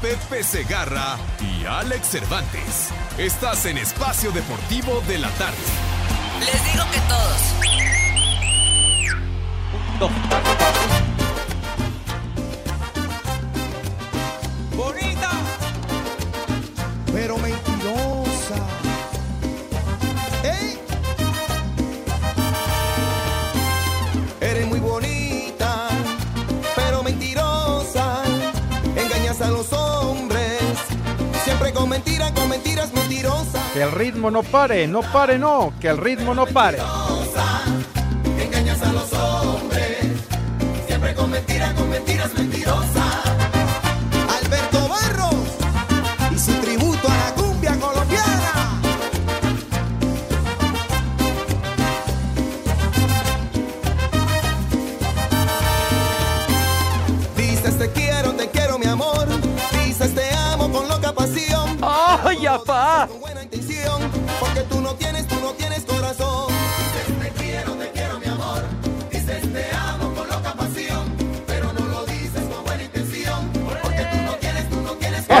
Pepe Segarra y Alex Cervantes. Estás en Espacio Deportivo de la Tarde. Les digo que todos. ¡Bonita! Pero mentirosa. Que el ritmo no pare, no pare, no, que el ritmo no pare.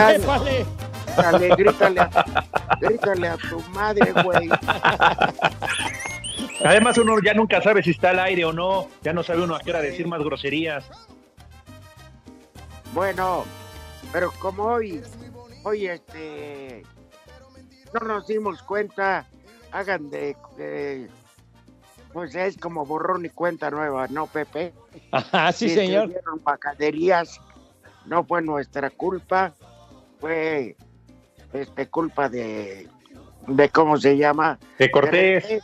Corazón. ¡Vale! Grítale, grítale, a, grítale a tu madre, güey. Además, uno ya nunca sabe si está al aire o no. Ya no sabe uno a qué hora decir más groserías. Bueno, pero como hoy, hoy este, no nos dimos cuenta, hagan de, de- pues es como borrón y cuenta nueva, ¿no, Pepe? Ajá, sí, Si se señor. bacaderías, no fue nuestra culpa, fue este culpa de, de cómo se llama, De Cortés. de René,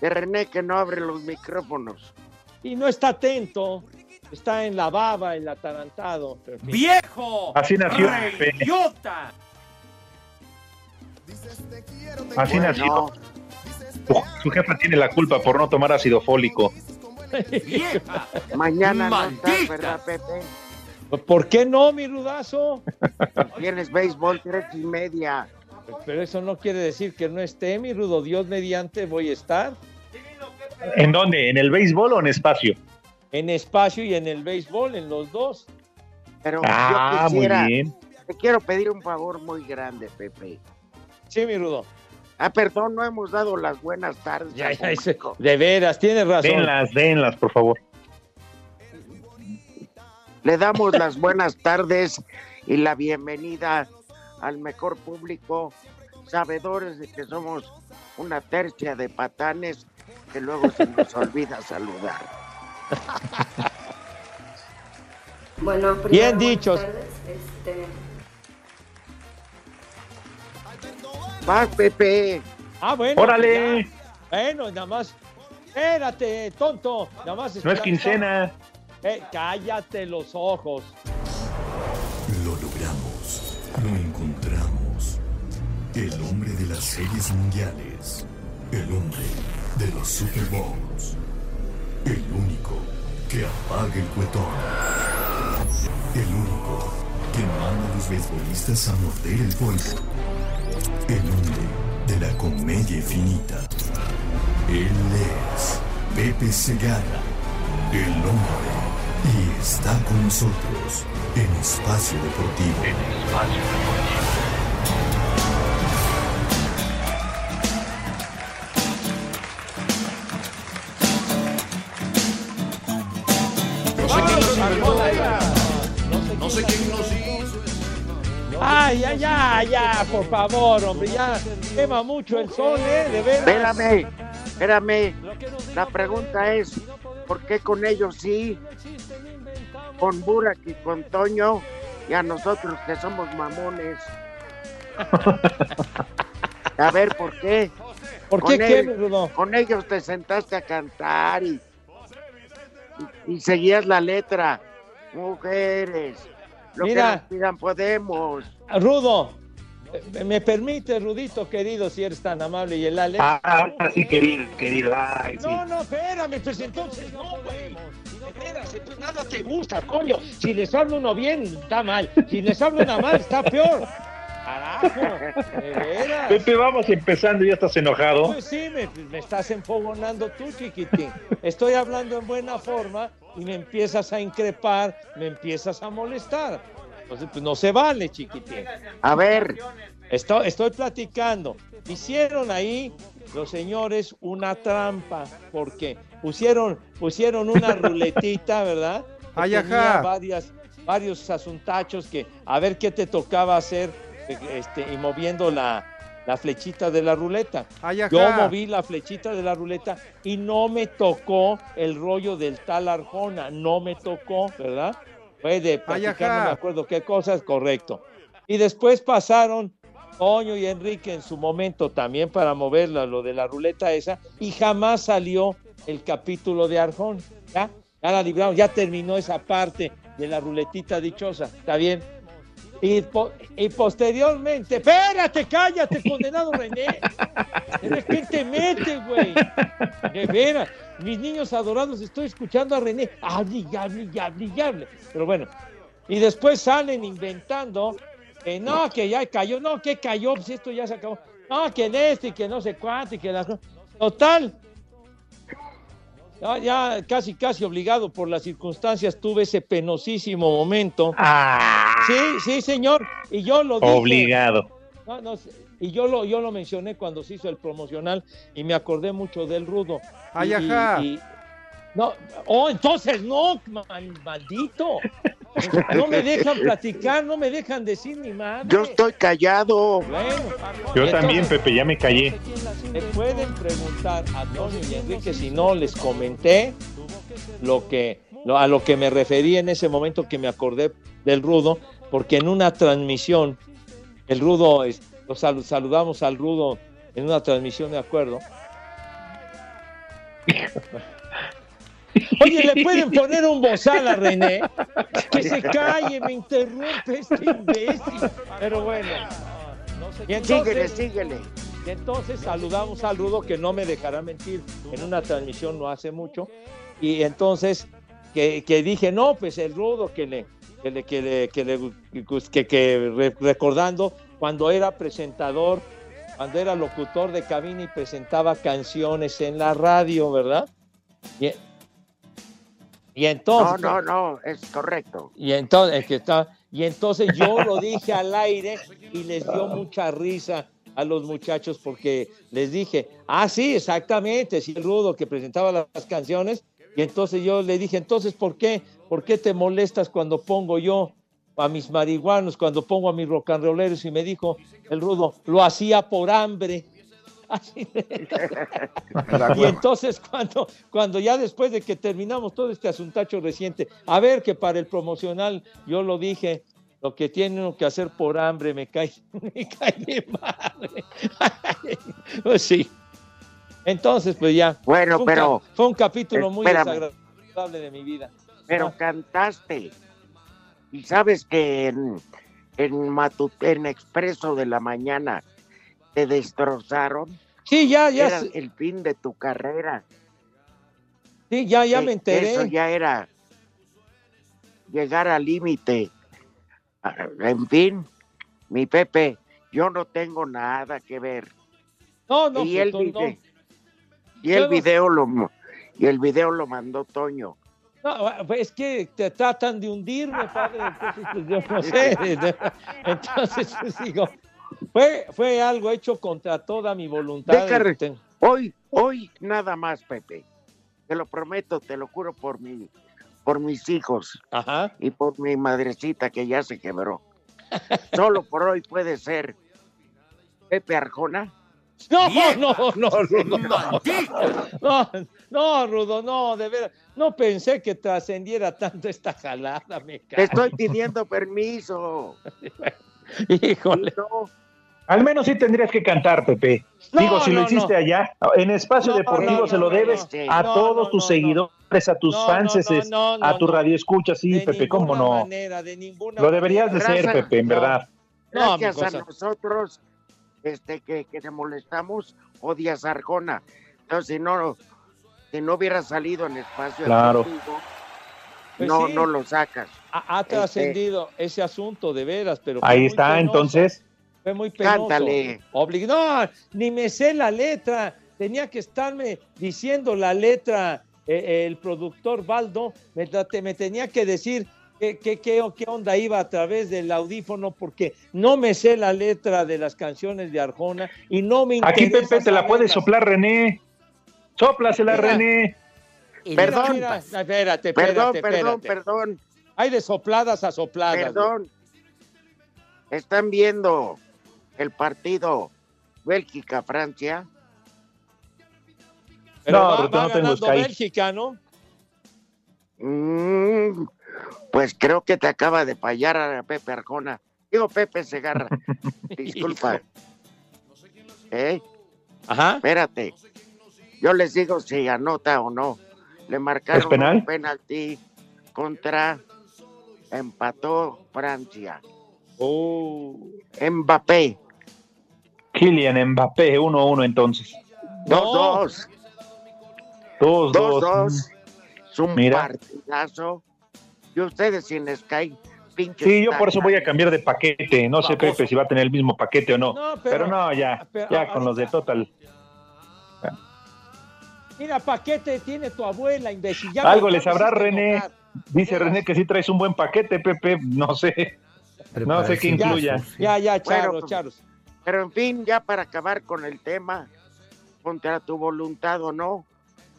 de René que no abre los micrófonos. Y no está atento. Está en la baba, el atarantado. ¡Viejo! Así nació. ¡Reyota! Así Bueno, nació. Su, su jefa tiene la culpa por no tomar ácido fólico. Mañana no estás, ¿verdad, Pepe? ¿Por qué no, mi rudazo? Tienes béisbol tres y media. Pero eso no quiere decir que no esté, mi rudo. Dios mediante voy a estar ¿En dónde? ¿En el béisbol o en espacio? en espacio y en el béisbol, en los dos. Pero Ah, yo muy quisiera, bien. te quiero pedir un favor muy grande, Pepe. Sí, mi rudo. Ah, perdón, no hemos dado las buenas tardes. Ya, ya, de veras, tienes razón. Denlas, denlas, por favor. Le damos las buenas tardes y la bienvenida al mejor público, sabedores de que somos una tercia de patanes que luego se nos olvida saludar. Bueno, primero, Bien dichos. tardes, este, Vas, Pepe. Ah, bueno. ¡Órale! ya. Bueno, nada más. Espérate, tonto. Nada más. No es quincena. Eh, cállate los ojos. Lo logramos. Lo encontramos. El hombre de las series mundiales. El hombre de los Super Bowls. El único que apaga el cuetón. El único que manda a los beisbolistas a morder el polvo. El hombre de la comedia infinita. Él es Pepe Segarra, el hombre. Y está con nosotros en Espacio Deportivo. En Espacio Deportivo. No sé quién nos hizo. Ay, ya, ya, ya, por favor, hombre, ya quema mucho el sol, ¿eh? De veras. Espérame, espérame. La pregunta es, ¿por qué con ellos sí? Con Burak y con Toño y a nosotros que somos mamones. A ver, ¿por qué? ¿Por Con qué él- qué, Rudo? Con ellos te sentaste a cantar y, y, y seguías la letra. Mujeres, lo Mira. que nos pidan podemos. Rudo, eh, ¿me permite, Rudito, querido, si eres tan amable y el Alex? Ah, sí, querido, querido. Ay, sí. No, no, espérame, pues entonces no, güey. Pues nada te gusta, coño. Si les hablo uno bien, está mal. Si les hablo una mal, está peor. Carajo, de veras. Pepe, vamos empezando, ya estás enojado. Pues sí, me, me estás enfogonando tú, chiquitín. Estoy hablando en buena forma y me empiezas a increpar, me empiezas a molestar. Entonces, pues no se vale, chiquitín. A ver, Estoy, estoy platicando. Hicieron ahí los señores una trampa, porque pusieron, pusieron una ruletita, ¿verdad? Ay, tenía ajá. varias, varios asuntachos que a ver qué te tocaba hacer este, y moviendo la, la flechita de la ruleta. Ay. Yo moví la flechita de la ruleta y no me tocó el rollo del tal Arjona, no me tocó, ¿verdad? Fue de platicar, ajá. no me acuerdo qué cosas, correcto. Y después pasaron Toño y Enrique en su momento también para mover la- lo de la ruleta esa y jamás salió el capítulo de Arjón. ¿Ya? Ya la libramos, ya terminó esa parte de la ruletita dichosa. ¿Está bien? Y, y posteriormente, espérate, cállate, condenado René. ¿De qué te güey? De veras, mis niños adorados, estoy escuchando a René. Hable, y hable. Pero bueno, y después salen inventando que no, que ya cayó, no, que cayó, pues esto ya se acabó. No, que en este, y que no sé cuánto, y que la... Total. Ya, ya casi, casi obligado por las circunstancias, tuve ese penosísimo momento. Sí, sí, señor. Y yo lo dije. Obligado. No, no, y yo lo, yo lo mencioné cuando se hizo el promocional y me acordé mucho del rudo. Ay, Y- ajá. y- no, oh, entonces no, mal- maldito. No me dejan platicar, no me dejan decir ni madre. yo estoy callado. Bueno, Yo también, entonces, Pepe, ya me callé. Le pueden preguntar a Antonio y Enrique si no les comenté lo que, lo- a lo que me referí en ese momento que me acordé del Rudo, porque en una transmisión, el Rudo, es- lo sal- saludamos al Rudo en una transmisión, de acuerdo. Oye, ¿le pueden poner un bozal a René? Que se calle, me interrumpe este imbécil. Pero bueno. Y Síguele, entonces, síguele. y entonces saludamos al Rudo, que no me dejará mentir, en una transmisión no hace mucho. Y entonces que, que dije, no, pues el Rudo que le, que le, que le, que le- que- que re- recordando cuando era presentador, cuando era locutor de cabina y presentaba canciones en la radio, ¿verdad? Y, y No, entonces, no, no, es correcto. y entonces, que está, y entonces yo lo dije al aire y les dio mucha risa a los muchachos porque les dije, ah, sí, exactamente, sí, el rudo que presentaba las canciones. Y entonces yo le dije, entonces, ¿por qué? ¿Por qué te molestas cuando pongo yo a mis marihuanos, cuando pongo a mis rock and rolleros? Y me dijo el rudo, lo hacía por hambre. Así de- y entonces cuando, cuando ya después de que terminamos todo este asuntacho reciente, a ver que para el promocional yo lo dije, lo que tienen que hacer por hambre me cae, me cae de madre. pues sí. Entonces, pues ya. Bueno, Fue un pero- ca- fue un capítulo muy espérame. desagradable de mi vida. Pero cantaste. Y sabes que en, en, Matut- en Expreso de la Mañana te destrozaron. Sí, ya, ya. Era el fin de tu carrera. Sí, ya, ya Eh, me enteré. Eso ya era llegar al límite. Ah, En fin, mi Pepe, yo no tengo nada que ver. No, no, y pues el no. video, y el video lo mo- y el video lo mandó Toño. No, pues es que te tratan de hundirme, padre. Entonces, pues yo no sé. Entonces, pues digo, fue, fue algo hecho contra toda mi voluntad. Deja Ten- Hoy, hoy nada más, Pepe. Te lo prometo, te lo juro por mi, por mis hijos Ajá. y por mi madrecita que ya se quebró. Solo por hoy puede ser Pepe Arjona. No, no, no, Rudo. No, no, no, Rudo, no, de veras. No pensé que trascendiera tanto esta jalada, me Te estoy pidiendo permiso. Híjole. No, Al menos sí tendrías que cantar, Pepe. No, Digo, si lo hiciste no. allá, en Espacio No, Deportivo no, se lo debes no. a No, todos no, tus no, seguidores, a tus No, fans, no, no, no, a tu radio escucha, sí, De Pepe, ¿cómo ninguna no? manera, de ninguna Lo deberías de ser, Pepe, en no. verdad. Gracias a nosotros este, que, que te molestamos, odias a Arjona. Entonces, si no, si no hubiera salido en espacio Claro. deportivo, Pues no, sí. no lo sacas. Ha, ha trascendido ese asunto de veras, pero Ahí está, penoso, entonces. Fue muy penoso. Cántale. Oblig- No, ni me sé la letra. Tenía que estarme diciendo la letra eh, el productor Baldo. Me, me tenía que decir qué, qué, qué, qué onda iba a través del audífono porque no me sé la letra de las canciones de Arjona y no me interesa Aquí, Pepe, te la puede soplar René. Sóplasela, Mira. René. Perdón. mira, espérate, Perdón, espérate, perdón, espérate. perdón, Hay de sopladas a sopladas. güey. perdón. Están viendo el partido Bélgica-Francia. Pero No, va, va no ganando. Bélgica, ¿no? Mm, pues creo que te acaba de fallar a Pepe Arjona. Digo Pepe Segarra. Disculpa. ¿Eh? Ajá. Espérate. Yo les digo si anota o no. Le marcaron ¿Es penal? un penalti contra empató Francia. Oh. Mbappé. Kylian Mbappé, 1-1 entonces. No. 2-2. 2-2. 2-2. Es un Mira. partidazo. Y ustedes sin Sky, pinches. Sí, yo por eso voy a cambiar de paquete. No sé. Pepe, si va a tener el mismo paquete o no. No, pero, pero- no, ya. pero ya con los de Total. Mira, paquete tiene tu abuela, imbécil. Ya Algo me- le ya me sabrá hiciste René. Dice René que sí traes un buen paquete, Pepe. No sé. No sé qué Ya, incluya. Ya, ya, Charos, pues, Charos. Pero en fin, ya para acabar con el tema, contra tu voluntad o no,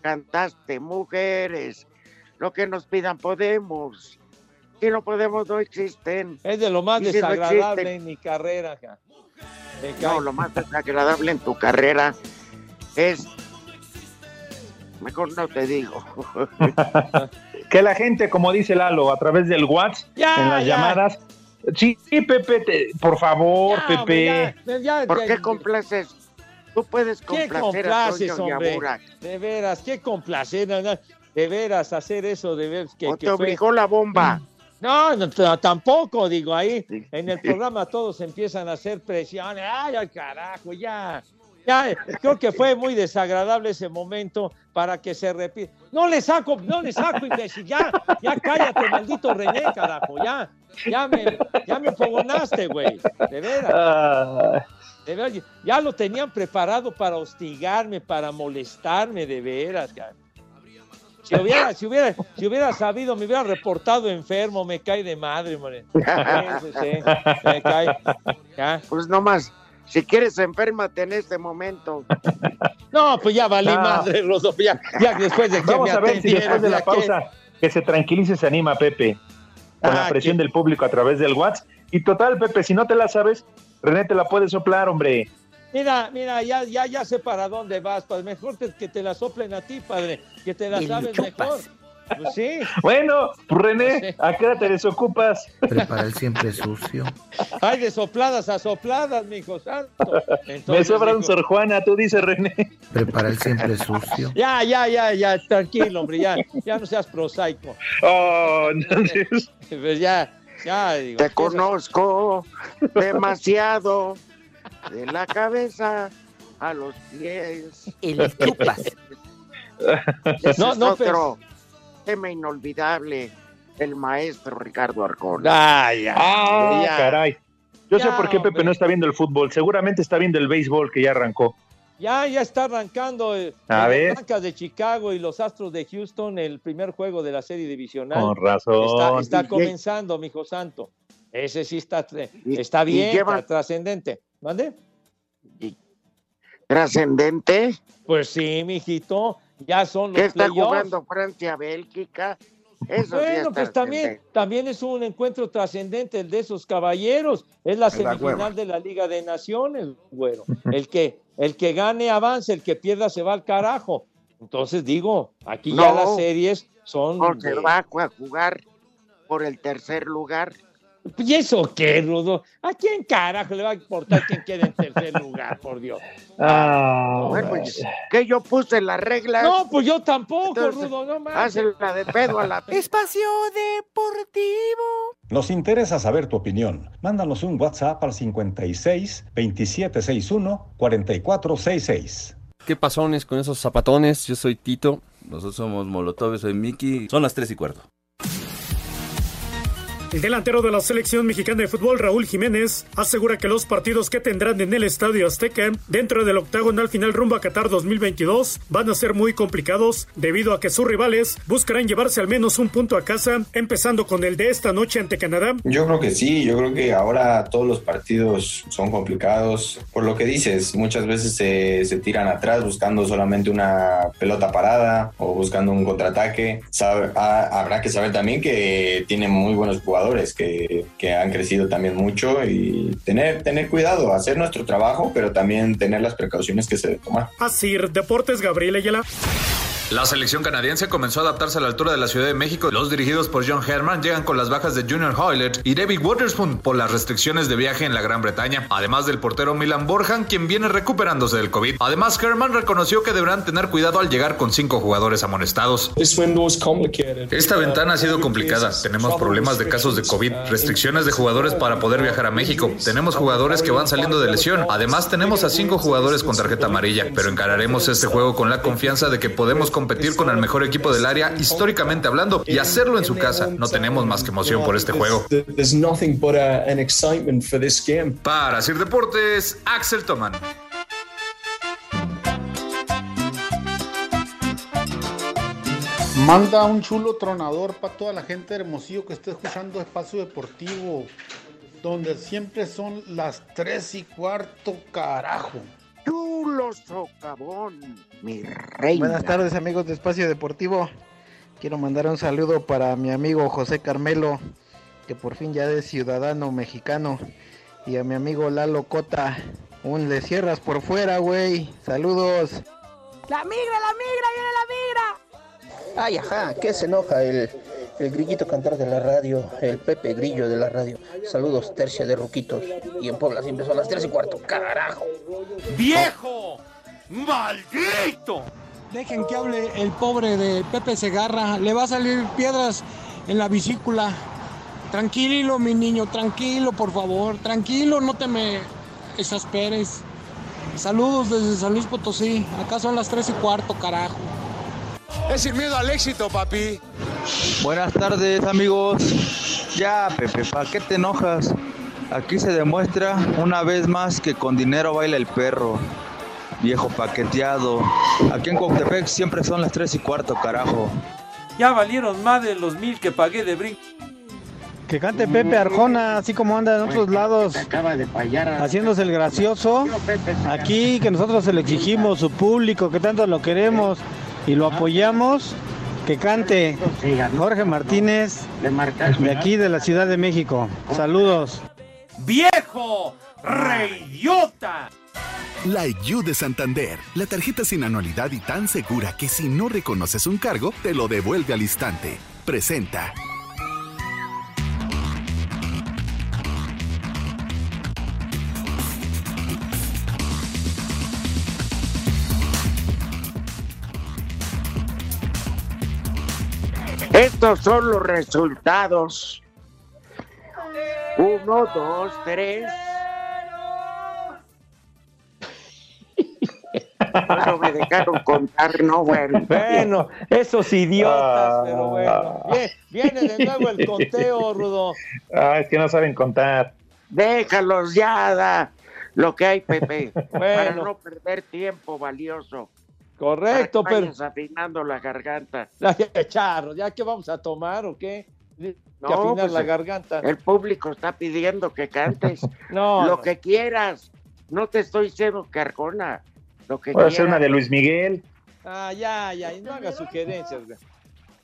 cantaste mujeres. Lo que nos pidan podemos. Si no podemos, no existen. Es de lo más si desagradable en mi carrera. ja. No, lo más desagradable en tu carrera es. Mejor no te digo. Que la gente, como dice Lalo, a través del WhatsApp, en las ya. llamadas. Sí, Pepe, te- por favor, Ya, Pepe. hombre, ya, ya, ¿Por ya, qué complaces? Tú puedes ¿Qué complacer a complaces, Toño y a hombre? Burak. De veras, qué complacer. De veras, hacer eso de veras. Que, ¿O que te fue- obligó la bomba? No, no, tampoco, digo, ahí en el programa todos empiezan a hacer presiones. Ay, al carajo, ya. Ya, creo que fue muy desagradable ese momento para que se repita. No le saco, no le saco, imbécil, ya, ya cállate, maldito René, carajo, ya, ya me, ya me fogonaste, güey, de veras, de veras, ya lo tenían preparado para hostigarme, para molestarme, de veras. Si hubiera, si hubiera, si hubiera sabido, me hubiera reportado enfermo, me cae de madre. Sí, sí, sí, me cae. Ya. Pues nomás, si quieres enfermate en este momento. No, pues ya valí No. madre, Rodolfo, ya, ya después de que Vamos me a ver si después de la pausa que se tranquilice, se anima Pepe. Con Ah, la presión que- del público a través del WhatsApp. Y total, Pepe, si no te la sabes, René te la puede soplar, hombre. Mira, mira, ya, ya, ya sé para dónde vas, padre. Mejor te- que te la soplen a ti, padre, que te la Y sabes chupas. mejor. Pues sí. Bueno, pues René, Sí. ¿a qué hora te desocupas? Prepara el siempre sucio. Hay de sopladas a sopladas, mijo santo. Me sobra un Sor Juana, tú dices, René. Prepara el siempre sucio. Ya, ya, ya, ya, tranquilo, hombre, ya, ya no seas prosaico. Oh, entonces, Pues ya, ya, digo. Te conozco demasiado de la cabeza a los pies. Y le chupas. No, no, otro tema inolvidable, el maestro Ricardo Arjona. Ah, ya. ah, ya. caray. Yo sé por qué Pepe hombre. no está viendo el fútbol. Seguramente está viendo el béisbol que ya arrancó. Ya, ya está arrancando eh, A las ver. Blancas de Chicago y los Astros de Houston, el primer juego de la serie divisional. Con razón. Está, comenzando, mijo santo. Ese sí está, Y- está bien, lleva- está trascendente. ¿Mande? Trascendente, Pues sí, mijito. Ya son que los está playoffs. jugando Francia-Bélgica Eso sí bueno, es pues también, también es un encuentro trascendente el de esos caballeros. Es la Es semifinal de la Liga de Naciones, güero. El que, el que gane avanza, el que pierda se va al carajo. Entonces digo, aquí ya las series son. Se de- va a jugar por el tercer lugar. ¿Y eso qué, Rudo? ¿A quién carajo le va a importar quién quede en tercer lugar, por Dios? Ah, Bueno, pues, que yo puse las reglas. No, pues yo tampoco, Entonces, Rudo, no mames. Hazla de pedo a la Espacio Deportivo. Nos interesa saber tu opinión. Mándanos un WhatsApp al 56 2761 4466. ¿Qué pasones con esos zapatones? Yo soy Tito. Nosotros somos Molotov, soy Miki. Son las 3 y cuarto. El delantero de la selección mexicana de fútbol, Raúl Jiménez, asegura que los partidos que tendrán en el Estadio Azteca dentro del octagonal final rumbo a Qatar 2022 van a ser muy complicados debido a que sus rivales buscarán llevarse al menos un punto a casa, empezando con el de esta noche ante Canadá. Yo creo que sí, yo creo que ahora todos los partidos son complicados. Por lo que dices, muchas veces se, tiran atrás buscando solamente una pelota parada o buscando un contraataque. Ha- habrá que saber también que tienen muy buenos jugadores que, que han crecido también mucho y tener, tener cuidado, hacer nuestro trabajo, pero también tener las precauciones que se deben tomar. Así, Deportes Gabriel Ayala. La selección canadiense comenzó a adaptarse a la altura de la Ciudad de México. Los dirigidos por John Herman llegan con las bajas de Junior Hoylett y David Waterspoon por las restricciones de viaje en la Gran Bretaña, además del portero Milan Borjan, quien viene recuperándose del COVID. Además, Herman reconoció que deberán tener cuidado al llegar con cinco jugadores amonestados. Esta ventana ha sido complicada. Tenemos problemas de casos de COVID, restricciones de jugadores para poder viajar a México. Tenemos jugadores que van saliendo de lesión. Además, tenemos a cinco jugadores con tarjeta amarilla, pero encararemos este juego con la confianza de que podemos competir con el mejor equipo del área históricamente hablando y hacerlo en su casa. No tenemos más que emoción por este juego. Para Sir Deportes, Axel Toman. Manda un chulo tronador para toda la gente de Hermosillo que esté escuchando Espacio Deportivo, donde siempre son las tres y cuarto, carajo. Chulo socavón, mi reina. Buenas tardes amigos de Espacio Deportivo. Quiero mandar un saludo para mi amigo José Carmelo, que por fin ya es ciudadano mexicano. Y a mi amigo Lalo Cota, un le cierras por fuera, güey. Saludos. La migra, la migra, viene la migra. Ay, ajá, ¿qué se enoja el, el grillito cantar de la radio, el Pepe Grillo de la radio? Saludos, tercia de ruquitos. Y en Puebla siempre son las tres y cuarto, carajo. ¡Viejo! ¡Maldito! Dejen que hable el pobre de Pepe Segarra. Le va a salir piedras en la vesícula. Tranquilo, mi niño, tranquilo, por favor. Tranquilo, no te me exasperes. Saludos desde San Luis Potosí. Acá son las tres y cuarto, carajo. Es sin miedo al éxito, papi. Buenas tardes amigos. Ya, Pepe, ¿para qué te enojas? Aquí se demuestra una vez más que con dinero baila el perro. Viejo paqueteado. Aquí en Coctepec siempre son las 3 y cuarto, carajo. Ya valieron más de los mil que pagué de brinco. Que cante Pepe Arjona, así como anda en otros lados, haciéndose el gracioso. Aquí que nosotros se le exigimos, su público, que tanto lo queremos y lo apoyamos, que cante Jorge Martínez, de aquí de la Ciudad de México. Saludos. ¡Viejo! ¡Reidiota! La IU de Santander, la tarjeta sin anualidad y tan segura que si no reconoces un cargo, te lo devuelve al instante. Presenta. Estos son los resultados. Uno, dos, tres. No me dejaron contar, no, bueno. Bueno, esos idiotas, Ah. pero bueno. Bien, viene de nuevo el conteo, Rudo. Ah, es que no saben contar. Déjalos ya, da lo que hay, Pepe, para no perder tiempo valioso. Correcto, Para que pero. afinando la garganta. Ya, charro, ¿ya qué vamos a tomar o qué? Que No, afinar pues, la el- garganta. El público está pidiendo que cantes No, lo no. que quieras. No te estoy diciendo carcona. Lo que Puede ser quieras. una de Luis Miguel. Ah, ya, ya, y no haga sugerencias, güey.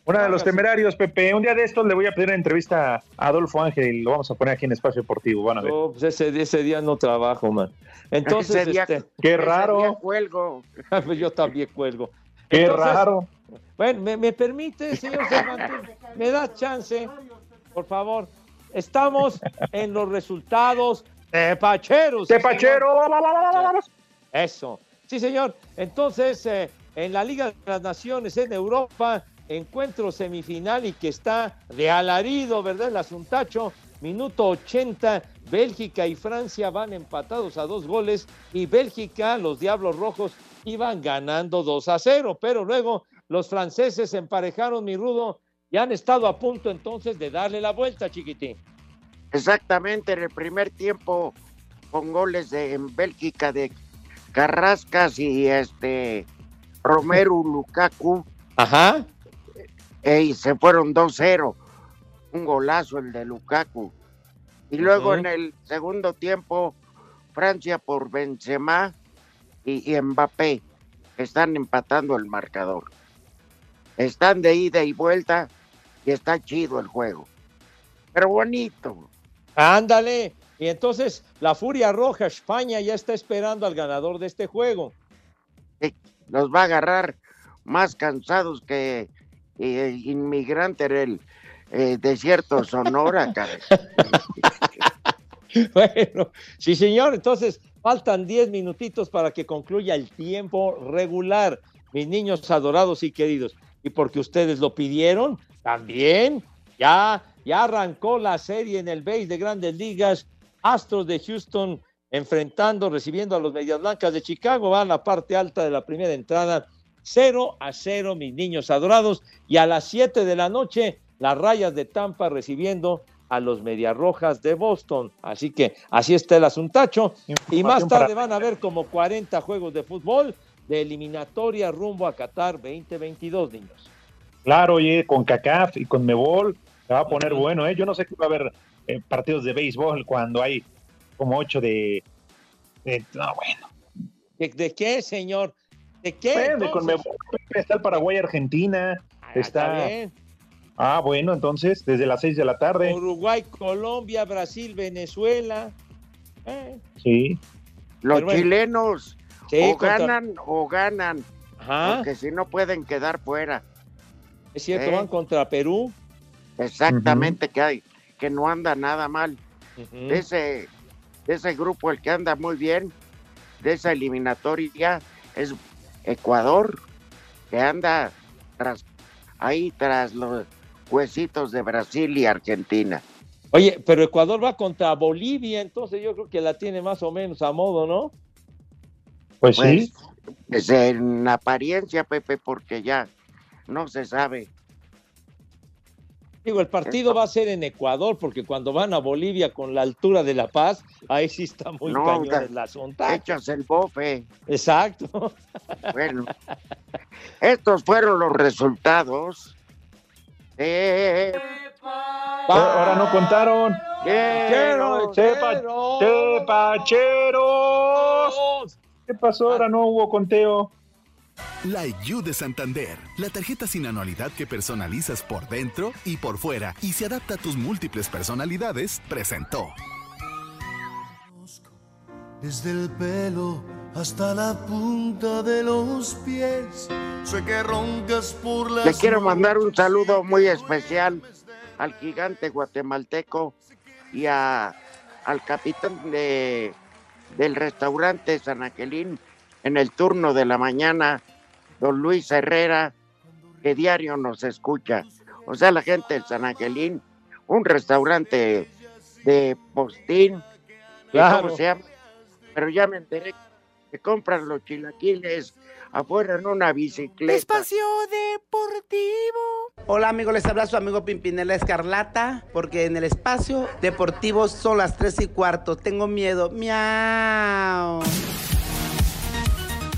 Una de los temerarios, Pepe. Un día de estos le voy a pedir una entrevista a Adolfo Ángel y lo vamos a poner aquí en Espacio Deportivo. Van a ver. No, pues ese, ese día no trabajo, man. Entonces, Ese día- este, Qué ese raro. día cuelgo. pues yo también cuelgo. Qué Entonces, raro. Bueno, me, me permite, señor Cervantes, me da chance, por favor. Estamos en los resultados tepacheros. sí, Tepachero. señor. Eso. Sí, señor. Entonces, eh, en la Liga de las Naciones en Europa, encuentro semifinal y que está de alarido, ¿verdad? El asuntacho. Minuto 80, Bélgica y Francia van empatados a dos goles y Bélgica, los Diablos Rojos, iban ganando 2 a 0, pero luego los franceses se emparejaron, mi rudo, y han estado a punto entonces de darle la vuelta, chiquitín. Exactamente, en el primer tiempo con goles de, en Bélgica de Carrascas y este Romero Lukaku. Ajá. Y se fueron 2-0. Un golazo el de Lukaku. Y luego en el segundo tiempo, Francia por Benzema y, y Mbappé están empatando el marcador. Están de ida y vuelta y está chido el juego. Pero bonito. Ándale. Y entonces la Furia Roja, España, ya está esperando al ganador de este juego. Los va a agarrar más cansados que eh, inmigrante en el eh, desierto Sonora, caray. Bueno, sí, señor. Entonces, faltan 10 minutitos para que concluya el tiempo regular, mis niños adorados y queridos. Y porque ustedes lo pidieron, también ya, ya arrancó la serie en el base de grandes ligas. Astros de Houston enfrentando, recibiendo a los Medias Blancas de Chicago. Va a la parte alta de la primera entrada. 0 a 0, mis niños adorados. Y a las 7 de la noche, las rayas de Tampa recibiendo a los Medias Rojas de Boston. Así que así está el asuntacho. Y más tarde van a ver como 40 juegos de fútbol de eliminatoria rumbo a Qatar 2022, niños. Claro, oye, con CACAF y con Mebol se va a poner bueno, ¿eh? Yo no sé qué va a haber eh, partidos de béisbol cuando hay como ocho de... de- no, bueno. ¿De, de qué, señor? ¿De qué? Bueno, de entonces? con Mebol está el Paraguay, Argentina. Ah, está... bien. Ah, bueno, entonces, desde las seis de la tarde. Uruguay, Colombia, Brasil, Venezuela. Eh, Sí. Los bueno. chilenos Sí, o contra- ganan o ganan, Ajá. porque si no pueden quedar fuera. Es cierto, Eh. van contra Perú. Exactamente, que hay, que no anda nada mal. De ese, de ese grupo, el que anda muy bien, de esa eliminatoria, es Ecuador, que anda tras, ahí tras los huesitos de Brasil y Argentina. Oye, pero Ecuador va contra Bolivia, entonces yo creo que la tiene más o menos a modo, ¿no? Pues, Pues, sí. pues, en apariencia, Pepe, porque ya no se sabe. Digo, el partido va a ser en Ecuador, porque cuando van a Bolivia con la altura de La Paz, ahí sí está muy No, cañón el asunto. Echas el bofe. Exacto. Bueno, estos fueron los resultados. de Ahora no contaron. Quiero, Tepa- Tepacheros. ¿Qué pasó? Ahora no hubo conteo. La IU de Santander, la tarjeta sin anualidad que personalizas por dentro y por fuera y se adapta a tus múltiples personalidades, presentó. Desde el pelo hasta la punta de los pies. Sé que roncas por las Le quiero mandar un saludo muy especial al gigante guatemalteco y a, al capitán de, del restaurante San Angelín en el turno de la mañana, don Luis Herrera, que diario nos escucha. O sea, la gente del San Angelín, un restaurante de postín, Claro. ¿cómo se llama? Pero ya me enteré que compran los chilaquiles afuera en una bicicleta. Espacio Deportivo. Hola amigos, les habla su amigo Pimpinela Escarlata, porque en el espacio deportivo son las 3 y cuarto. Tengo miedo. Miau.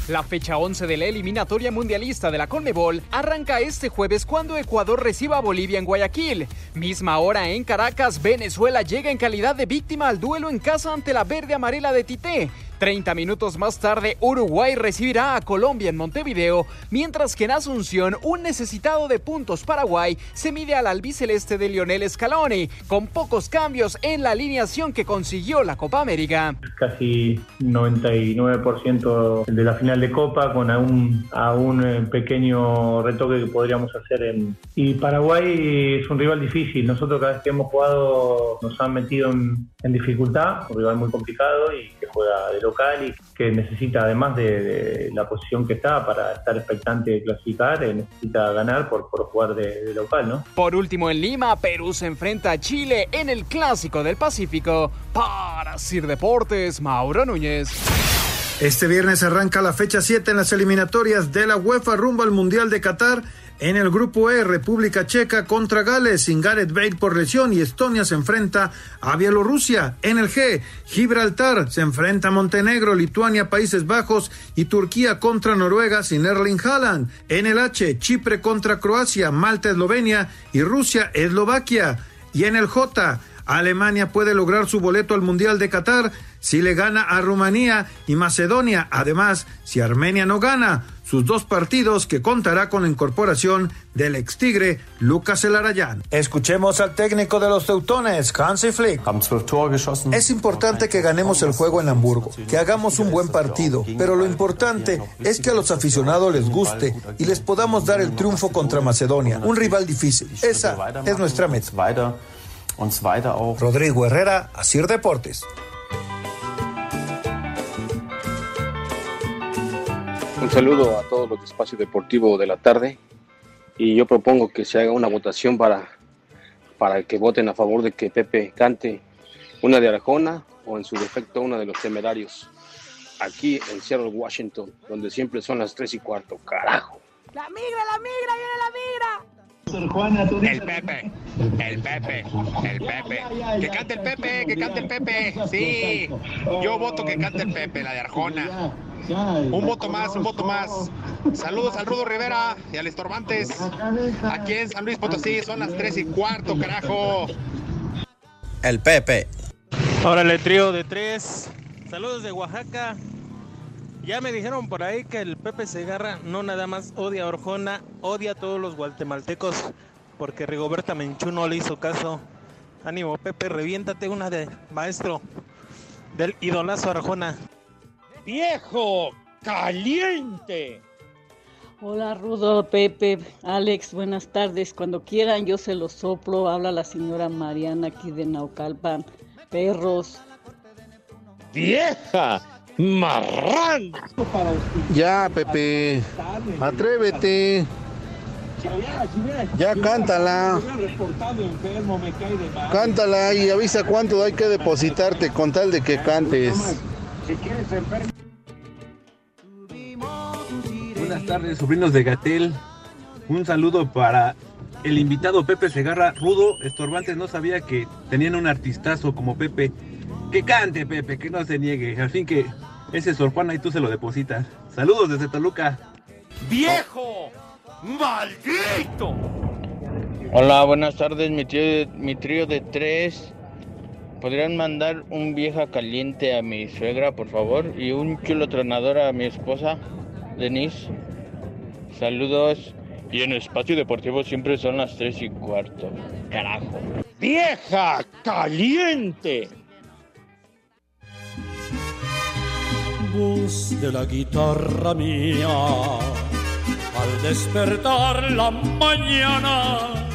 La fecha 11 de la eliminatoria mundialista de la Conmebol arranca este jueves cuando Ecuador reciba a Bolivia en Guayaquil. Misma hora en Caracas, Venezuela llega en calidad de víctima al duelo en casa ante la verde amarela de Tité. 30 minutos más tarde, Uruguay recibirá a Colombia en Montevideo, mientras que en Asunción, un necesitado de puntos Paraguay se mide al albiceleste de Lionel Scaloni, con pocos cambios en la alineación que consiguió la Copa América. Casi 99% de la final de Copa, con aún, un eh, pequeño retoque que podríamos hacer. En... Y Paraguay es un rival difícil. Nosotros cada vez que hemos jugado nos han metido en, en dificultad, un rival muy complicado y que juega de local y que necesita, además de, la posición que está para estar expectante de clasificar, eh, necesita ganar por, por jugar de, local, ¿no? Por último, en Lima, Perú se enfrenta a Chile en el Clásico del Pacífico. Para Sir Deportes, Mauro Núñez. Este viernes arranca la fecha 7 en las eliminatorias de la UEFA rumbo al Mundial de Qatar en el grupo E, República Checa contra Gales, sin Gareth Bale por lesión y Estonia se enfrenta a Bielorrusia. En el G, Gibraltar se enfrenta a Montenegro, Lituania, Países Bajos y Turquía contra Noruega sin Erling Haaland. En el H, Chipre contra Croacia, Malta, Eslovenia y Rusia, Eslovaquia. Y en el J, Alemania puede lograr su boleto al Mundial de Qatar si le gana a Rumanía y Macedonia. Además, si Armenia no gana, sus dos partidos que contará con la incorporación del ex Tigre Lucas Elarayán. Escuchemos al técnico de los Teutones, Hansi Flick. Es importante que ganemos el juego en Hamburgo, que hagamos un buen partido, pero lo importante es que a los aficionados les guste y les podamos dar el triunfo contra Macedonia, un rival difícil. Esa es nuestra meta. Rodrigo Herrera, Asir Deportes. Un saludo a todos los de Espacio Deportivo de la tarde y yo propongo que se haga una votación para, para que voten a favor de que Pepe cante una de Arjona o en su defecto una de los temerarios aquí en Seattle, Washington, donde siempre son las tres y cuarto, carajo. La migra, la migra, viene la migra. El Pepe, el Pepe, el Pepe. Que cante el Pepe, que cante el Pepe. Sí, yo voto que cante el Pepe, la de Arjona. Un voto más, un voto más. Saludos al Rudo Rivera y al Estorbantes. Aquí en San Luis Potosí son las 3 y cuarto, carajo. El Pepe. Ahora el trío de tres. Saludos de Oaxaca. Ya me dijeron por ahí que el Pepe Segarra no nada más odia a Orjona, odia a todos los guatemaltecos, porque Rigoberta Menchú no le hizo caso. Ánimo, Pepe, reviéntate una de maestro del idolazo Arjona viejo caliente. Hola Rudo, Pepe, Alex, buenas tardes. Cuando quieran yo se los soplo. Habla la señora Mariana aquí de Naucalpan. Perros. Vieja marrán. Ya, Pepe, atrévete. Ya cántala. Cántala y avisa cuánto hay que depositarte con tal de que cantes. Buenas tardes, sobrinos de Gatel. Un saludo para el invitado Pepe Segarra. Rudo, estorbantes, no sabía que tenían un artistazo como Pepe. Que cante, Pepe, que no se niegue. Al fin que ese es Sor Juana y tú se lo depositas. Saludos desde Toluca. ¡Viejo! ¡Maldito! Hola, buenas tardes, mi, tío, mi trío de tres. ¿Podrían mandar un vieja caliente a mi suegra, por favor? Y un chulo tronador a mi esposa, Denise. Saludos. Y en Espacio Deportivo siempre son las tres y cuarto. Carajo. ¡Vieja caliente! Voz de la guitarra mía, al despertar la mañana.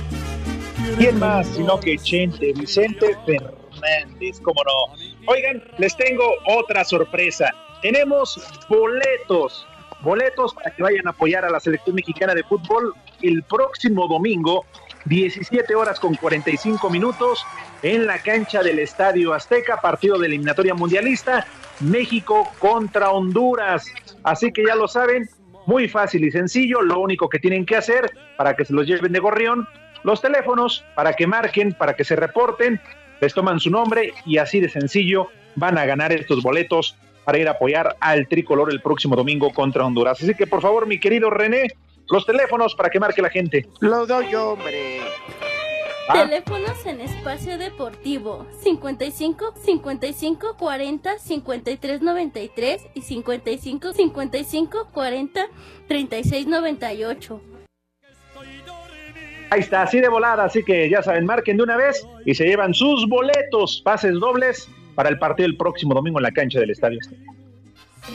¿Quién más sino que Chente Vicente Fernández? Fernández, cómo no. Oigan, les tengo otra sorpresa. Tenemos boletos, boletos para que vayan a apoyar a la selección mexicana de fútbol el próximo domingo, 17 horas con 45 minutos, en la cancha del Estadio Azteca, partido de eliminatoria mundialista, México contra Honduras. Así que ya lo saben, muy fácil y sencillo, lo único que tienen que hacer para que se los lleven de gorrión, los teléfonos para que marquen, para que se reporten les toman su nombre y así de sencillo van a ganar estos boletos para ir a apoyar al tricolor el próximo domingo contra Honduras. Así que por favor, mi querido René, los teléfonos para que marque la gente. Lo doy, hombre. Teléfonos en espacio deportivo 55 55 40 53 93 y 55 55 40 36 98. Ahí está, así de volada, así que ya saben, marquen de una vez y se llevan sus boletos, pases dobles para el partido el próximo domingo en la cancha del Estadio.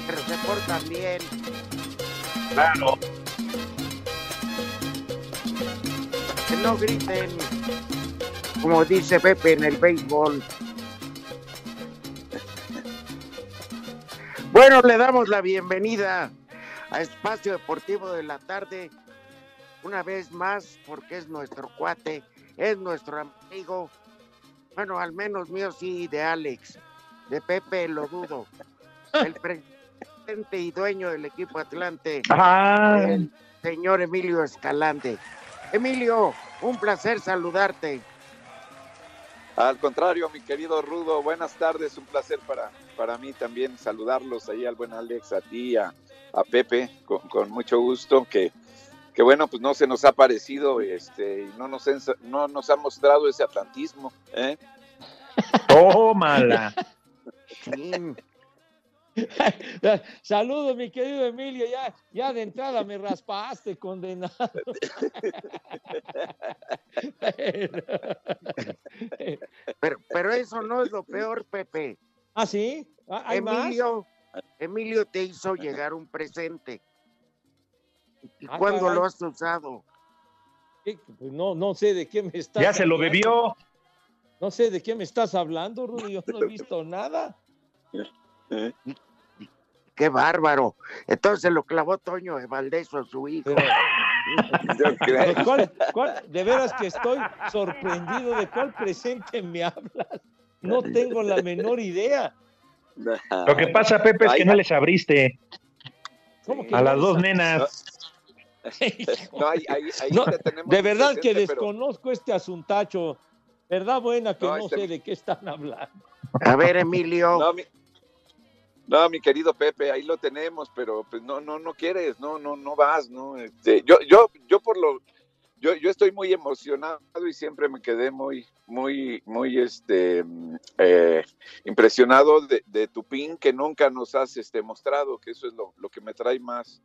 Pero se portan bien. Claro. Que no griten, como dice Pepe en el béisbol. Bueno, le damos la bienvenida a Espacio Deportivo de la Tarde, una vez más, porque es nuestro cuate, es nuestro amigo, bueno, al menos mío sí, de Alex, de Pepe lo dudo, el presidente y dueño del equipo Atlante, Ajá. el señor Emilio Escalante. Emilio, un placer saludarte. Al contrario, mi querido Rudo, buenas tardes, un placer para, para mí también saludarlos ahí al buen Alex, a ti, a, a Pepe, con, con mucho gusto, que, que bueno, pues no se nos ha parecido este, y no nos, no nos ha mostrado ese atlantismo. ¿eh? Tómala. Saludos, mi querido Emilio. Ya, ya de entrada me raspaste, condenado. Pero, pero eso no es lo peor, Pepe. ¿Ah, sí? ¿Ah, más? Emilio, Emilio te hizo llegar un presente. ¿Y Ah, cuándo caray. lo has usado? ¿Qué? Pues no, no sé de qué me estás Ya se lo bebió. No sé de qué me estás hablando, Rudy. Yo no he visto nada. ¡Qué bárbaro! Entonces lo clavó Toño de Valdés a su hijo. ¿De, cuál- cuál- de veras que estoy sorprendido de cuál presente me hablas. No tengo la menor idea. Lo que pasa, Pepe, es que no les abriste ¿Cómo que a no las dos nenas. No, ahí, ahí- ahí No, te tenemos de verdad que pero- desconozco este asuntacho. ¿Verdad buena que No, no, este- sé de qué están hablando? A ver, Emilio. No, mi, no, mi querido Pepe, ahí lo tenemos, pero pues no, no, no quieres, no, no, no vas, no. Este, yo, yo, yo por lo, yo, yo estoy muy emocionado y siempre me quedé muy, muy, muy, este, eh, impresionado de, de tu pin que nunca nos has, este, mostrado, que eso es lo, lo que me trae más,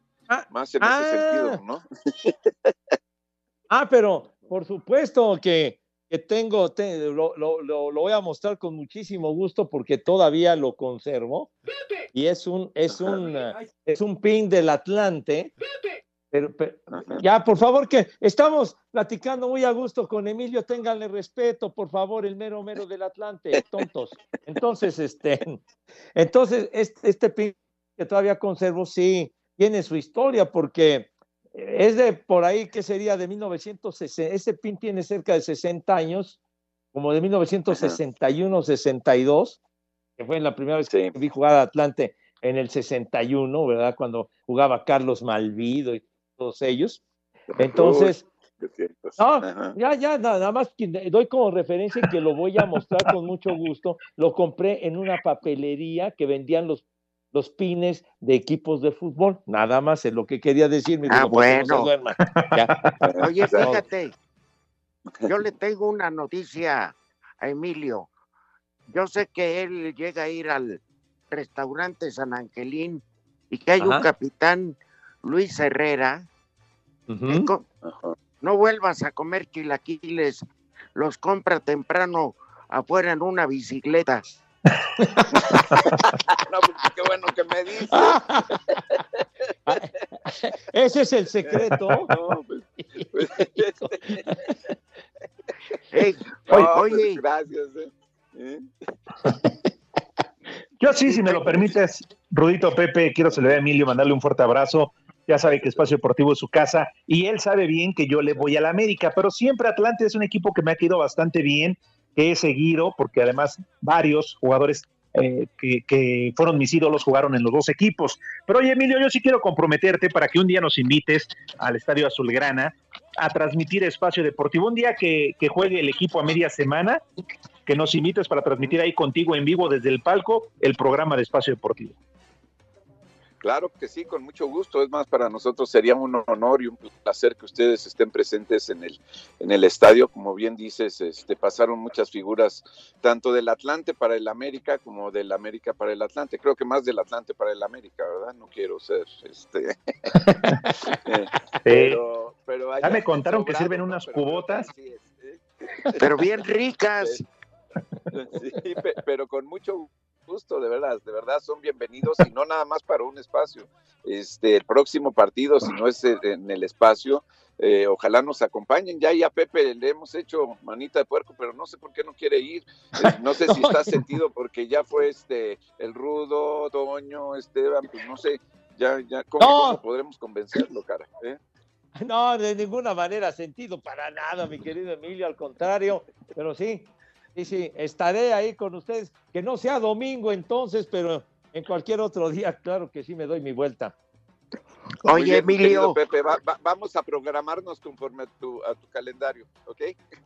más en ah. ese sentido, ¿no? Ah, pero por supuesto que, que tengo, te- lo, lo- lo- lo voy a mostrar con muchísimo gusto porque todavía lo conservo. Y es un, es un, es un pin del Atlante. Pero, pero- ya, por favor, que estamos platicando muy a gusto con Emilio, ténganle respeto, por favor, el mero mero del Atlante, tontos. Entonces, este, entonces, este, este pin que todavía conservo, sí, tiene su historia, porque es de por ahí que sería de 1960, ese pin tiene cerca de 60 años, como de 1961, 62, que fue la primera vez que vi jugar a Atlante en el 61, ¿verdad? Cuando jugaba Carlos Malvido y todos ellos. Entonces, Uy, no, ya, ya, na- nada más que doy como referencia que lo voy a mostrar con mucho gusto. Lo compré en una papelería que vendían los, los pines de equipos de fútbol. Nada más es lo que quería decir. mi Ah, no se bueno. Oye, fíjate, yo le tengo una noticia a Emilio. Yo sé que él llega a ir al restaurante San Angelín y que hay un capitán, Luis Herrera. que No vuelvas a comer chilaquiles, los compra temprano afuera en una bicicleta. No, pues, qué bueno que me dices. Ese es el secreto. No, pues, pues, Ey, no, oye, pues, gracias. eh. ¿Eh? Yo sí, si me lo permites, Rudito Pepe, quiero saludar a Emilio, mandarle un fuerte abrazo. Ya sabe que Espacio Deportivo es su casa y él sabe bien que yo le voy a la América, pero siempre Atlante es un equipo que me ha quedado bastante bien, que he seguido, porque además varios jugadores eh, que, que fueron mis ídolos jugaron en los dos equipos. Pero oye, Emilio, yo sí quiero comprometerte para que un día nos invites al Estadio Azulgrana a transmitir Espacio Deportivo. Un día que, que juegue el equipo a media semana, que nos invites para transmitir ahí contigo en vivo desde el palco el programa de Espacio Deportivo. Claro que sí, con mucho gusto. Es más, para nosotros sería un honor y un placer que ustedes estén presentes en el, en el estadio. Como bien dices, este, pasaron muchas figuras, tanto del Atlante para el América como del América para el Atlante. Creo que más del Atlante para el América, ¿verdad? No quiero ser este. Eh, pero, pero ya me contaron que sirven unas cubotas. Pero bien ricas. Sí, pero con mucho gusto, de verdad, de verdad son bienvenidos y no nada más para un espacio. Este, el próximo partido, si no es en el espacio, eh, ojalá nos acompañen. Ya y a Pepe le hemos hecho manita de puerco, pero no sé por qué no quiere ir. Eh, no sé si está sentido porque ya fue este el Rudo, Toño, Esteban, pues no sé, ya, ya, ¿cómo, No. cómo podremos convencerlo, cara? ¿Eh? No, de ninguna manera sentido, para nada, mi querido Emilio, al contrario, pero sí, sí, sí, estaré ahí con ustedes, que no sea domingo entonces, pero en cualquier otro día, claro que sí me doy mi vuelta. Bien, mi querido Pepe, va- va- vamos a programarnos conforme a tu, a tu calendario, ¿ok?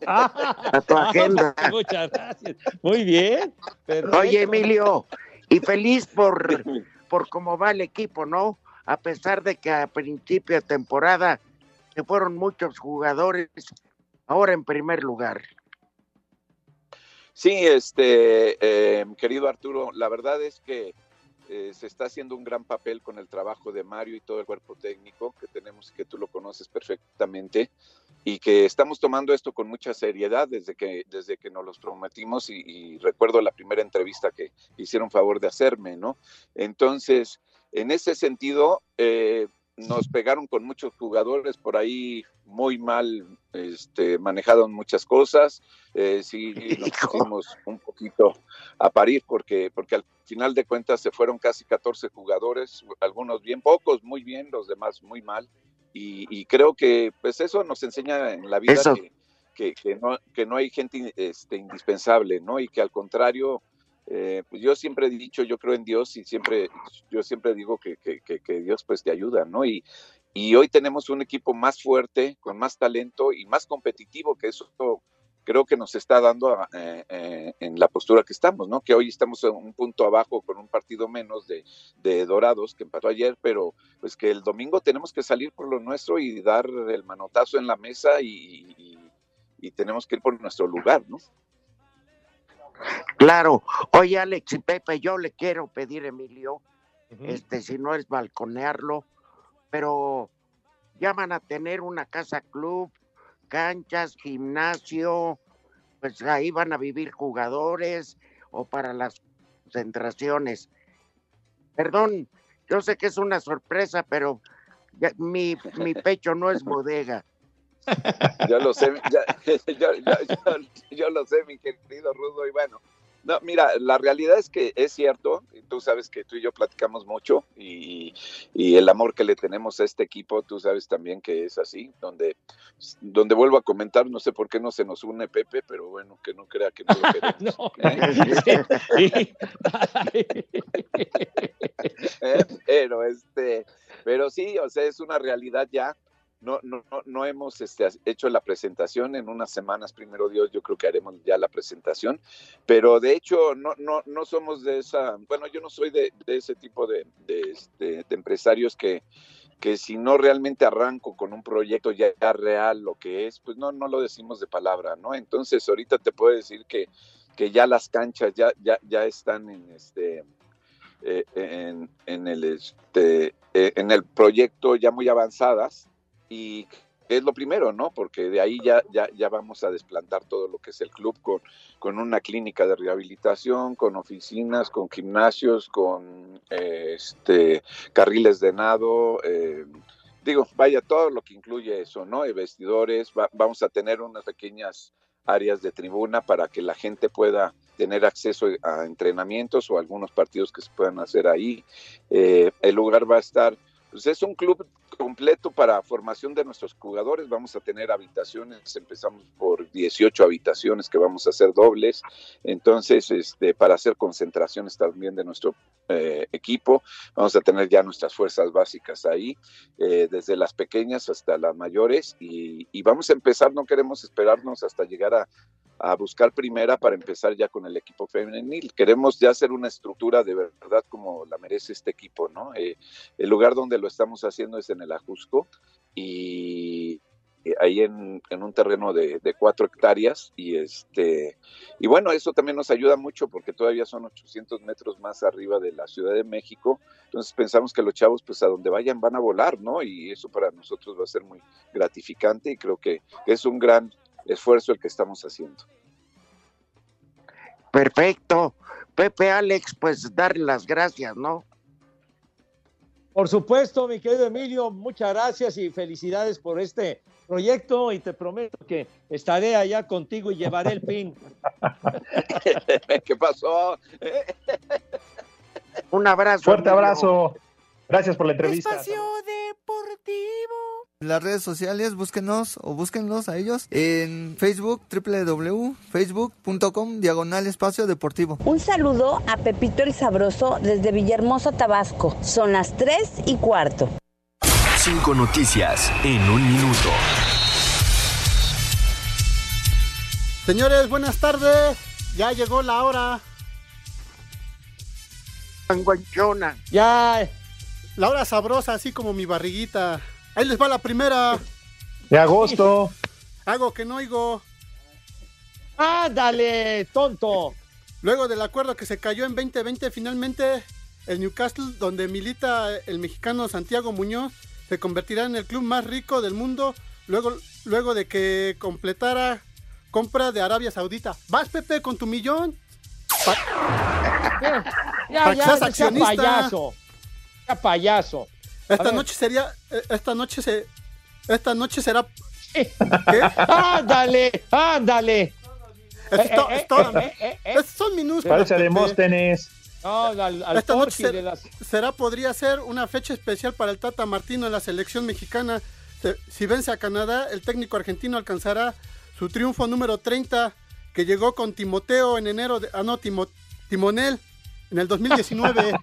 A tu agenda. Muchas gracias. Muy bien. perfecto. Oye, Emilio, y feliz por, por cómo va el equipo, ¿no? A pesar de que a principio de temporada se fueron muchos jugadores, ahora en primer lugar. Sí, este, eh, querido Arturo, la verdad es que eh, se está haciendo un gran papel con el trabajo de Mario y todo el cuerpo técnico que tenemos y que tú lo conoces perfectamente y que estamos tomando esto con mucha seriedad desde que, desde que nos los prometimos y, recuerdo la primera entrevista que hicieron favor de hacerme, ¿no? Entonces, en ese sentido, eh, nos pegaron con muchos jugadores por ahí muy mal este, manejaron muchas cosas, eh, sí nos pusimos un poquito a parir porque, porque al final de cuentas se fueron casi 14 jugadores, algunos bien pocos, muy bien, los demás muy mal, y, y creo que pues eso nos enseña en la vida que, que no, que no hay gente este, indispensable, ¿no? Y que al contrario, eh, pues yo siempre he dicho, yo creo en Dios y siempre, yo siempre digo que, Dios pues te ayuda, ¿no? Y, hoy tenemos un equipo más fuerte, con más talento y más competitivo, que eso creo que nos está dando a- eh, eh, en la postura que estamos, ¿no? Que hoy estamos en un punto abajo con un partido menos de, Dorados que empató ayer, pero pues que el domingo tenemos que salir por lo nuestro y dar el manotazo en la mesa y- y tenemos que ir por nuestro lugar, ¿no? Claro. Oye, Alex y Pepe, yo le quiero pedir, Emilio, este, si no es balconearlo, pero ya van a tener una casa club, canchas, gimnasio, pues ahí van a vivir jugadores o para las concentraciones. Perdón, yo sé que es una sorpresa, pero mi, mi pecho no es bodega. Ya lo sé, ya- ya- yo lo sé, mi querido Rudo, y bueno. No, mira, la realidad es que es cierto, y tú sabes que tú y yo platicamos mucho y, y el amor que le tenemos a este equipo, tú sabes también que es así, donde, donde vuelvo a comentar, no sé por qué no se nos une Pepe, pero bueno, que no crea que no lo queremos. ¿eh? Eh, pero este, pero sí, o sea, es una realidad ya. No, no, no, hemos este, hecho la presentación en unas semanas, primero Dios, yo creo que haremos ya la presentación, pero de hecho no, no, no somos de esa, bueno, yo no soy de, ese tipo de, este, de empresarios que, que si no realmente arranco con un proyecto ya real lo que es, pues no, no lo decimos de palabra, ¿no? Entonces ahorita te puedo decir que, que ya las canchas ya, ya, ya están en este eh, en el este eh, en el proyecto ya muy avanzadas y es lo primero, ¿no? Porque de ahí ya, ya, ya vamos a desplantar todo lo que es el club con, con una clínica de rehabilitación, con oficinas, con gimnasios, con eh, este carriles de nado, eh, digo, vaya, todo lo que incluye eso, ¿no? Y vestidores, va- vamos a tener unas pequeñas áreas de tribuna para que la gente pueda tener acceso a entrenamientos o algunos partidos que se puedan hacer ahí. Eh, el lugar va a estar, pues es un club completo para formación de nuestros jugadores. Vamos a tener habitaciones, empezamos por 18 habitaciones que vamos a hacer dobles. Entonces, este, para hacer concentraciones también de nuestro eh, equipo, vamos a tener ya nuestras fuerzas básicas ahí, eh, desde las pequeñas hasta las mayores, y, y vamos a empezar, no queremos esperarnos hasta llegar a, a buscar primera para empezar ya con el equipo femenil. Queremos ya hacer una estructura de verdad como la merece este equipo, ¿no? Eh, el lugar donde lo estamos haciendo es en el Ajusco y eh, ahí en, en un terreno de, de cuatro hectáreas y este y bueno eso también nos ayuda mucho porque todavía son 800 metros más arriba de la Ciudad de México entonces pensamos que los chavos pues a donde vayan van a volar no y eso para nosotros va a ser muy gratificante y creo que es un gran esfuerzo el que estamos haciendo Perfecto. Pepe Alex, pues darle las gracias, ¿no? Por supuesto, mi querido Emilio, muchas gracias y felicidades por este proyecto y te prometo que estaré allá contigo y llevaré el pin. ¿Qué pasó? Un abrazo. Fuerte amigo. abrazo. Gracias por la entrevista. Espacio Deportivo. las redes sociales, búsquenos o búsquenlos a ellos en Facebook, www.facebook.com, diagonal espacio deportivo. Un saludo a Pepito el Sabroso desde Villahermosa, Tabasco. Son las 3 y cuarto. Cinco noticias en un minuto. Señores, buenas tardes. Ya llegó la hora. Anguanchona. Ya. La hora sabrosa, así como mi barriguita. Ahí les va la primera. De agosto. Hago que no oigo. ¡Ándale, tonto! Luego del acuerdo que se cayó en 2020, finalmente el Newcastle, donde milita el mexicano Santiago Muñoz, se convertirá en el club más rico del mundo luego, luego de que completara compra de Arabia Saudita. ¿Vas, Pepe, con tu millón? Pa- Ya, ya, payaso. Payaso. Esta noche sería, eh, esta noche se, esta noche será. ¡Ándale! ¡Ándale! Es to- Eh, eh, eh, eh. son minúsculos. Parece. Demóstenes. No, al, al Esta noche ser- de las... será, podría ser una fecha especial para el Tata Martino en la selección mexicana. Si vence a Canadá, el técnico argentino alcanzará su triunfo número 30, que llegó con Timoteo en enero, de, ah no, Timo- Timonel, en el 2019.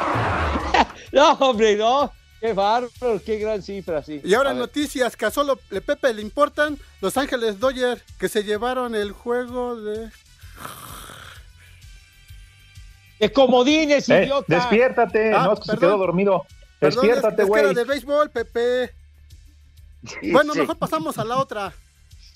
No, hombre, no. Qué bárbaro, qué gran cifra, sí. y ahora noticias que a solo le Pepe le importan, Los Ángeles Dodgers, que se llevaron el juego de... De comodines, Eh, idiota. despiértate. Ah, no, es que se quedó dormido. Perdón, es- Despiértate, es que era güey. de béisbol, Pepe. Bueno, mejor pasamos a la otra.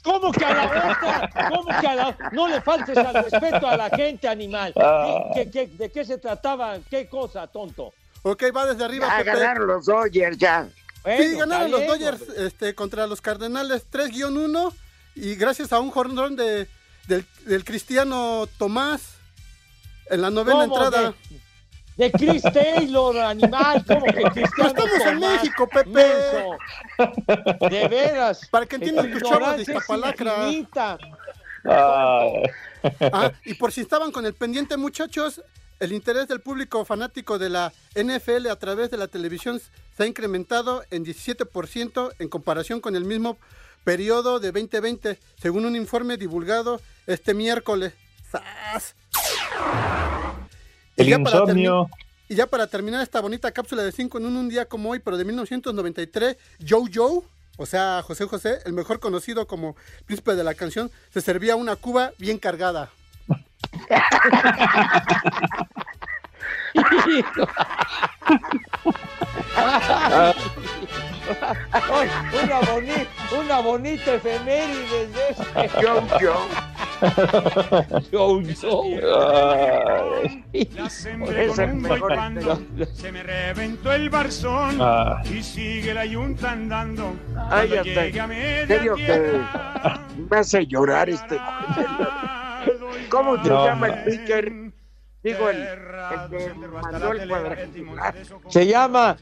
¿Cómo que a la otra? ¿Cómo que a la No le faltes al respeto a la gente, animal. Ah. ¿Qué- qué- qué- ¿De qué se trataba? ¿Qué cosa, tonto? Ok, va desde arriba, Ya Pepe. ganaron los Dodgers, ya. Bueno, sí, ganaron los Dodgers este, contra los Cardenales 3-1 y gracias a un jornón de, del, del Cristiano Tomás en la novena entrada. De, de Chris Taylor, animal. ¿Cómo que Cristiano Estamos en? México, Pepe. Menso. De veras. Para que entiendan tus chavos de Iztapalacra. Ah, Ah, y por si estaban con el pendiente, muchachos, el interés del público fanático de la NFL a través de la televisión se ha incrementado en 17% en comparación con el mismo periodo de 2020, según un informe divulgado este miércoles. ¡Zas! El para insomnio. Y ya para terminar esta bonita cápsula de 5 en un, un día como hoy, pero de 1993, Joe Joe, o sea, José José, el mejor conocido como príncipe de la canción, se servía una cuba bien cargada. Una, boni- una bonita efeméride de este. Mejor bailando, se me reventó el barzón Ah. y sigue la yunta andando. Ay, Cuando hasta llegue a media en serio que me hace llorar este. ¿Cómo se No, llama el man. Digo, el, el que mandó el cuadrangular. Se llama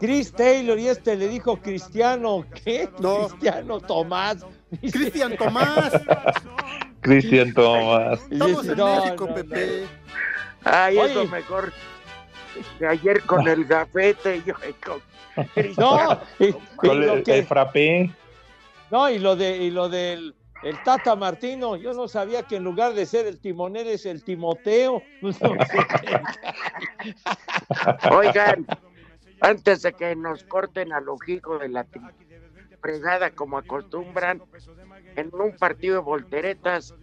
Chris Taylor y este le dijo Cristiano, ¿qué? No. Cristiano Tomás. Cristian Tomás, Cristian Tomás. estamos en No, México, no, Pepe. Ay, es Oye. lo mejor. Ayer con el gafete, yo con No, y, y Con lo el, que- el frappé. no, y lo de y lo del el Tata Martino, yo no sabía que en lugar de ser el timonel es el Timoteo. Oigan, antes de que nos corten al ojico de la fregada como acostumbran, en un partido de volteretas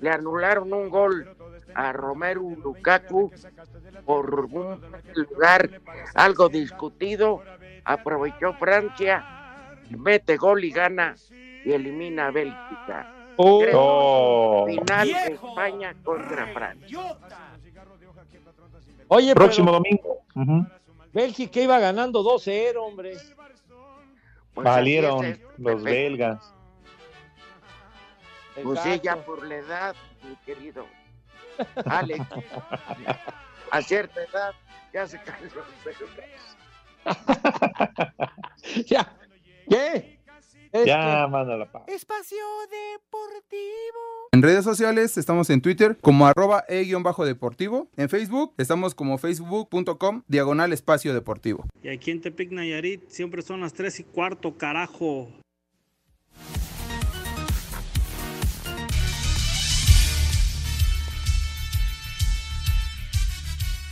le anularon un gol a Romero Lukaku por un lugar algo discutido. Aprovechó Francia, mete gol y gana y elimina a Bélgica. Oh. Oh. Final de España contra Francia. Oye, Próximo pero domingo. Bélgica iba ganando 2-0, hombre. Pues Valieron así es, los Pepe. belgas. Pues por la edad, mi querido Alex. a cierta edad ya se caen los belgas. ya. ¿Qué? Ya, mándala pa. Espacio Deportivo. En redes sociales estamos en Twitter como arroba e-deportivo. En Facebook estamos como facebook.com diagonal espacio deportivo. Y aquí en Tepic Nayarit siempre son las 3 y cuarto, carajo.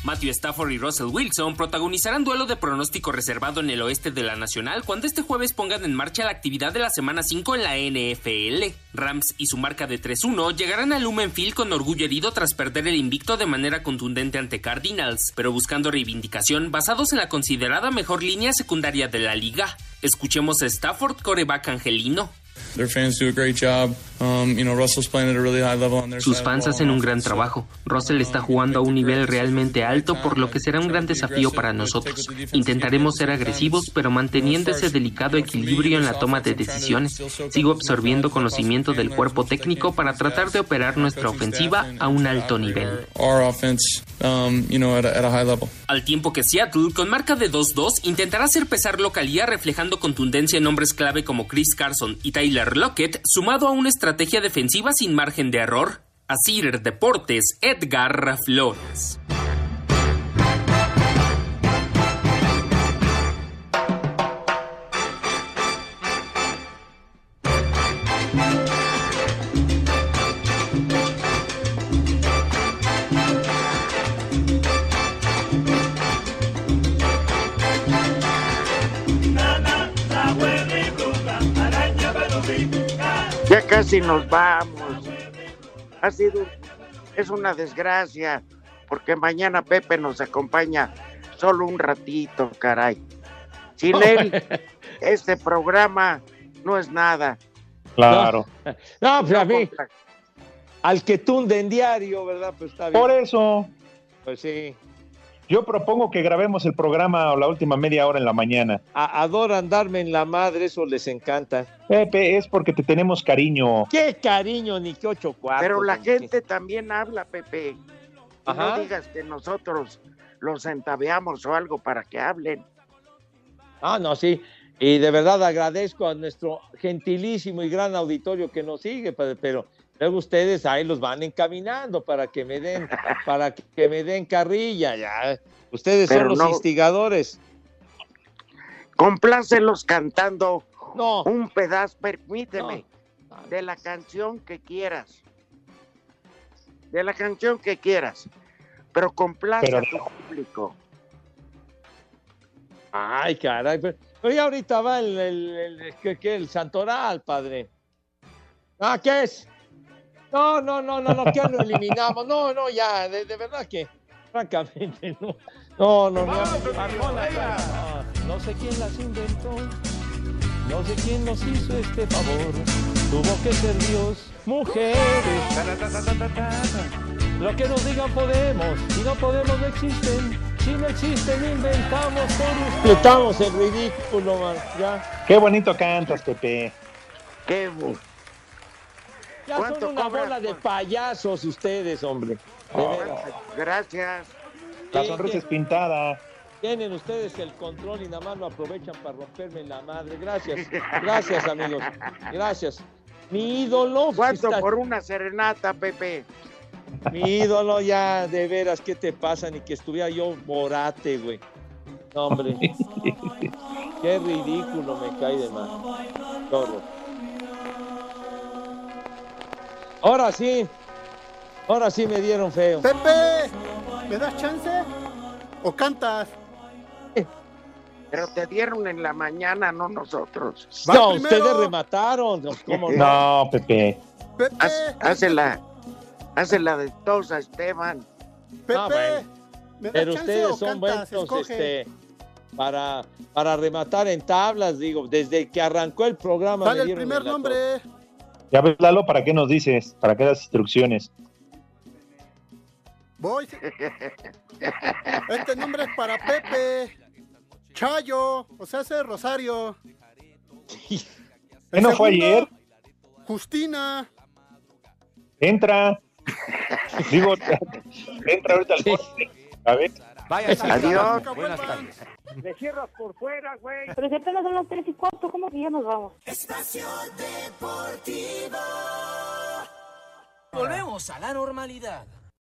Matthew Stafford y Russell Wilson protagonizarán duelo de pronóstico reservado en el oeste de la Nacional cuando este jueves pongan en marcha la actividad de la semana 5 en la NFL. Rams y su marca de 3-1 llegarán al Lumen Field con orgullo herido tras perder el invicto de manera contundente ante Cardinals, pero buscando reivindicación basados en la considerada mejor línea secundaria de la liga. Escuchemos a Stafford, coreback angelino. Their fans do a great job. Um, you know, Russell's playing at a really high level on their Sus fans hacen un gran trabajo. Russell está jugando a un nivel realmente alto, por lo que será un gran desafío para nosotros. Intentaremos ser agresivos, pero manteniendo ese delicado equilibrio en la toma de decisiones. Sigo absorbiendo conocimiento del cuerpo técnico para tratar de operar nuestra ofensiva a un alto nivel. Our offense, you know, at a, at a high level. Al tiempo que Seattle, con marca de 2-2, intentará hacer pesar localía reflejando contundencia en hombres clave como Chris Carson y Tyler Lockett, sumado a una estrategia defensiva sin margen de error. Asir Deportes, Edgar Flores. Casi nos vamos. Ha sido, es una desgracia, porque mañana Pepe nos acompaña solo un ratito, caray. Sin él, este programa no es nada. Claro. No, pues a mí, al que tunde en diario, ¿verdad? Pues está bien. Por eso, Pues sí. Yo propongo que grabemos el programa la última media hora en la mañana. A- adoran darme en la madre, eso les encanta. Pepe, es porque te tenemos cariño. Qué cariño, ni qué ocho cuartos. Pero la gente también habla, Pepe. Y Ajá. no digas que nosotros los entabeamos o algo para que hablen. Ah, no, sí. Y de verdad agradezco a nuestro gentilísimo y gran auditorio que nos sigue, pero luego ustedes ahí los van encaminando para que me den, para que me den carrilla, ya. Ustedes son los no- instigadores. Complácelos cantando No. un pedazo, permíteme, de la canción que quieras. De la canción que quieras. Pero complace Pero- a tu público. Ay, caray. Pero, pero ya ahorita va el, el, el- el santoral, padre. Ah, ¿qué es? No, no, no, no, no, que lo eliminamos. No, no, ya, de, de verdad que, francamente, no. No, no, no. No, no sé quién las inventó. No sé quién nos hizo este favor. Tuvo que ser Dios, mujeres. Lo que nos digan podemos. Si no podemos, no existen. Si no existen, inventamos por ustedes. Estamos el ridículo, man. Ya, Qué bonito cantas, Pepe. Qué bu- ya son ¿Cuánto una cobras bola de payasos ustedes, hombre. Gracias. La sonrisa es pintada. Tienen ustedes el control y nada más lo aprovechan para romperme la madre. Gracias, gracias amigos, gracias. Mi ídolo. ¿Cuánto está- por una serenata, Pepe? Mi ídolo ya, de veras, ¿qué te pasa? Ni que estuviera yo morate, güey. No, hombre. Qué ridículo me cae de mal. Qué Ahora sí. Ahora sí me dieron feo. Pepe, ¿me das chance? ¿O cantas? Pero te dieron en la mañana, no nosotros. No, ustedes remataron. ¿Cómo no? No, Pepe. Haz- Hácela, hácela de tos a Esteban. Pepe, Ah, bueno. ¿me das Pero chance ustedes o son cantas? buenos este, para, para rematar en tablas, digo, desde que arrancó el programa. Dale me el primer en la nombre. Ya ves, Lalo, ¿para qué nos dices? ¿Para qué das instrucciones? Voy. Este nombre es para Pepe. Chayo, o sea, ese Rosario. ¿Qué no fue ayer? Justina. Entra. Digo, entra ahorita al corte. A ver. Vaya, Adiós. Buenas tardes. Le cierras por fuera, güey. Pero si apenas son las tres y cuarto, ¿cómo que ya nos vamos? Espacio Deportivo. Volvemos a la normalidad.